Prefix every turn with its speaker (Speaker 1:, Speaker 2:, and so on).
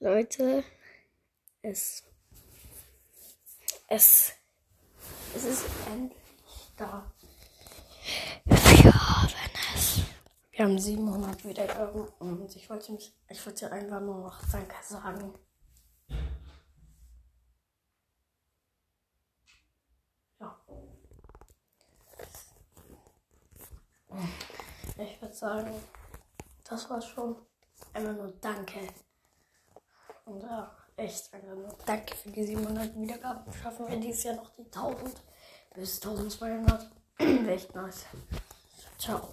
Speaker 1: Leute, es, es, es ist endlich da. Wir haben es. Wir haben 700 Wiedergaben und ich wollte mich, ich wollte einfach nur noch Danke sagen. Ja. Ich würde sagen, das war's schon. Einfach nur Danke. Und ja, echt einfach nur Danke für die 700 Wiedergaben. Schaffen wir dieses Jahr noch die 1000 bis 1200. Wäre echt nice. Ciao.